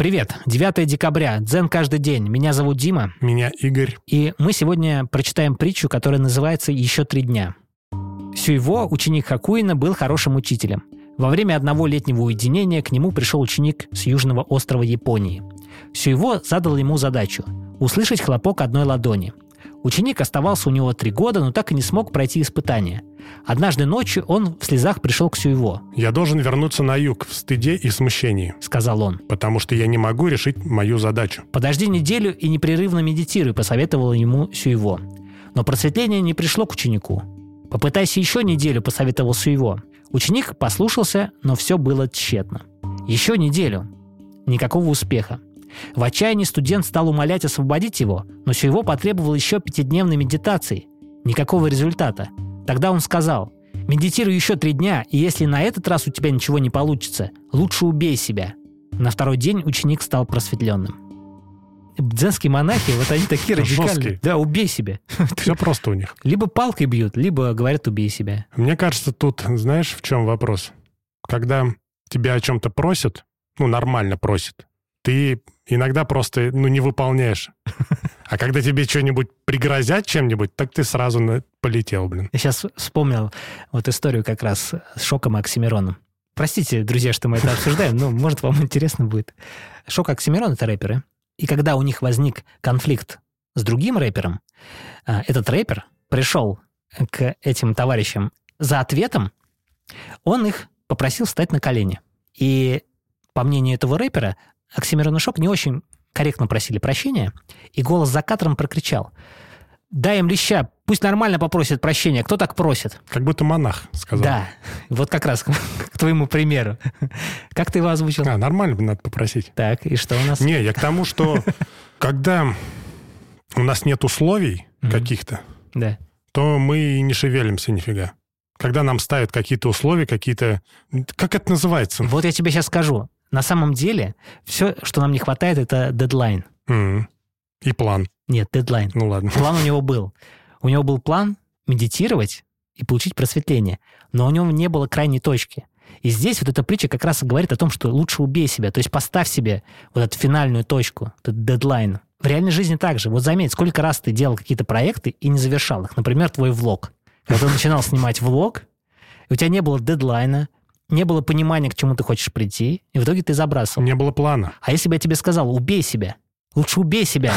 Привет, 9 декабря, дзен каждый день. Меня зовут Дима. Меня Игорь. И мы сегодня прочитаем притчу, которая называется «Еще три дня». Сюйво, ученик Хакуина, был хорошим учителем. Во время одного летнего уединения к нему пришел ученик с южного острова Японии. Сюйво задал ему задачу – услышать хлопок одной ладони. Ученик оставался у него три года, но так и не смог пройти испытание. Однажды ночью он в слезах пришел к Сюйво. «Я должен вернуться на юг в стыде и смущении», — сказал он. «потому что я не могу решить мою задачу». «Подожди неделю и непрерывно медитируй», — посоветовал ему Сюйво. Но просветление не пришло к ученику. «Попытайся еще неделю», — посоветовал Сюйво. Ученик послушался, но все было тщетно. Еще неделю. Никакого успеха. В отчаянии студент стал умолять освободить его, но Сюйво потребовал еще пятидневной медитации. Никакого результата. Тогда он сказал, «Медитируй еще три дня, и если на этот раз у тебя ничего не получится, лучше убей себя». На второй день ученик стал просветленным. Дзенские монахи, вот они такие радикальные. Жесткие. Да, убей себя. Все просто у них. Либо палкой бьют, либо говорят, убей себя. Мне кажется, тут, знаешь, в чем вопрос? Когда тебя о чем-то просят, ну, нормально просят, ты иногда просто, ну, не выполняешь. А когда тебе что-нибудь пригрозят чем-нибудь, так ты сразу полетел, блин. Я сейчас вспомнил вот историю как раз с Шоком Оксимироном. Простите, друзья, что мы это обсуждаем, но, может, вам интересно будет. Шок Оксимирон — это рэперы. И когда у них возник конфликт с другим рэпером, а, этот рэпер пришел к этим товарищам за ответом, он их попросил встать на колени. И по мнению этого рэпера, Оксимирон и Шок не очень корректно просили прощения, и голос за кадром прокричал «Дай им леща, пусть нормально попросят прощения, кто так просит?» Как будто монах сказал. Да, вот как раз к твоему примеру. Как ты его озвучил? А, нормально надо попросить. Так, и что у нас? Не, я к тому, что когда у нас нет условий каких-то, то мы не шевелимся нифига. Когда нам ставят какие-то условия, какие-то... Как это называется? Вот я тебе сейчас скажу. На самом деле, все, что нам не хватает, это дедлайн. Mm-hmm. И план. Нет, дедлайн. Ну ладно. План у него был. У него был план медитировать и получить просветление, но у него не было крайней точки. И здесь вот эта притча как раз говорит о том, что лучше убей себя, то есть поставь себе вот эту финальную точку, этот дедлайн. В реальной жизни также. Вот заметь, сколько раз ты делал какие-то проекты и не завершал их. Например, твой влог. Когда ты начинал снимать влог, у тебя не было дедлайна, не было понимания, к чему ты хочешь прийти, и в итоге ты забрасывал. Не было плана. А если бы я тебе сказал, убей себя, лучше убей себя.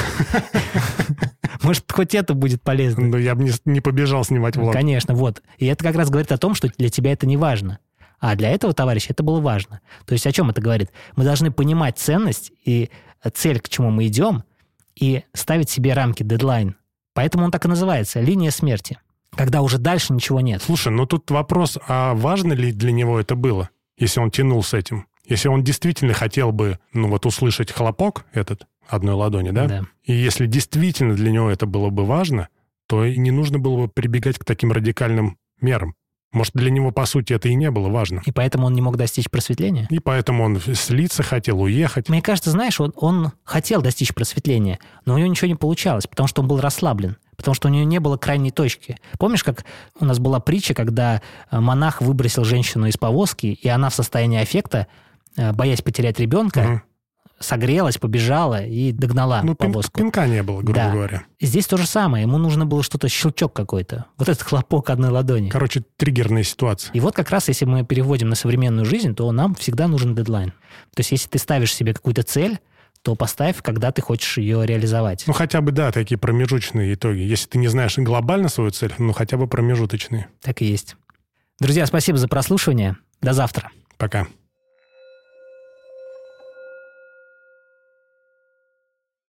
Может, хоть это будет полезно. Ну, я бы не, не побежал снимать влог. Конечно, вот. И это как раз говорит о том, что для тебя это не важно. А для этого товарища это было важно. То есть о чем это говорит? Мы должны понимать ценность и цель, к чему мы идем, и ставить себе рамки, дедлайн. Поэтому он так и называется – линия смерти когда уже дальше ничего нет. Слушай, ну тут вопрос, а важно ли для него это было, если он тянул с этим? Если он действительно хотел бы, ну вот, услышать хлопок этот одной ладони, да? Да. И если действительно для него это было бы важно, то и не нужно было бы прибегать к таким радикальным мерам. Может, для него, по сути, это и не было важно. И поэтому он не мог достичь просветления? И поэтому он слиться хотел, уехать. Мне кажется, знаешь, он, он хотел достичь просветления, но у него ничего не получалось, потому что он был расслаблен потому что у нее не было крайней точки. Помнишь, как у нас была притча, когда э, монах выбросил женщину из повозки, и она в состоянии аффекта, э, боясь потерять ребенка, угу. согрелась, побежала и догнала ну, повозку. Пинка не было, грубо да. говоря. Здесь то же самое. Ему нужно было что-то, щелчок какой-то. Вот этот хлопок одной ладони. Короче, триггерная ситуация. И вот как раз, если мы переводим на современную жизнь, то нам всегда нужен дедлайн. То есть, если ты ставишь себе какую-то цель, то поставь, когда ты хочешь ее реализовать. Ну, хотя бы, да, такие промежуточные итоги. Если ты не знаешь глобально свою цель, ну, хотя бы промежуточные. Так и есть. Друзья, спасибо за прослушивание. До завтра. Пока.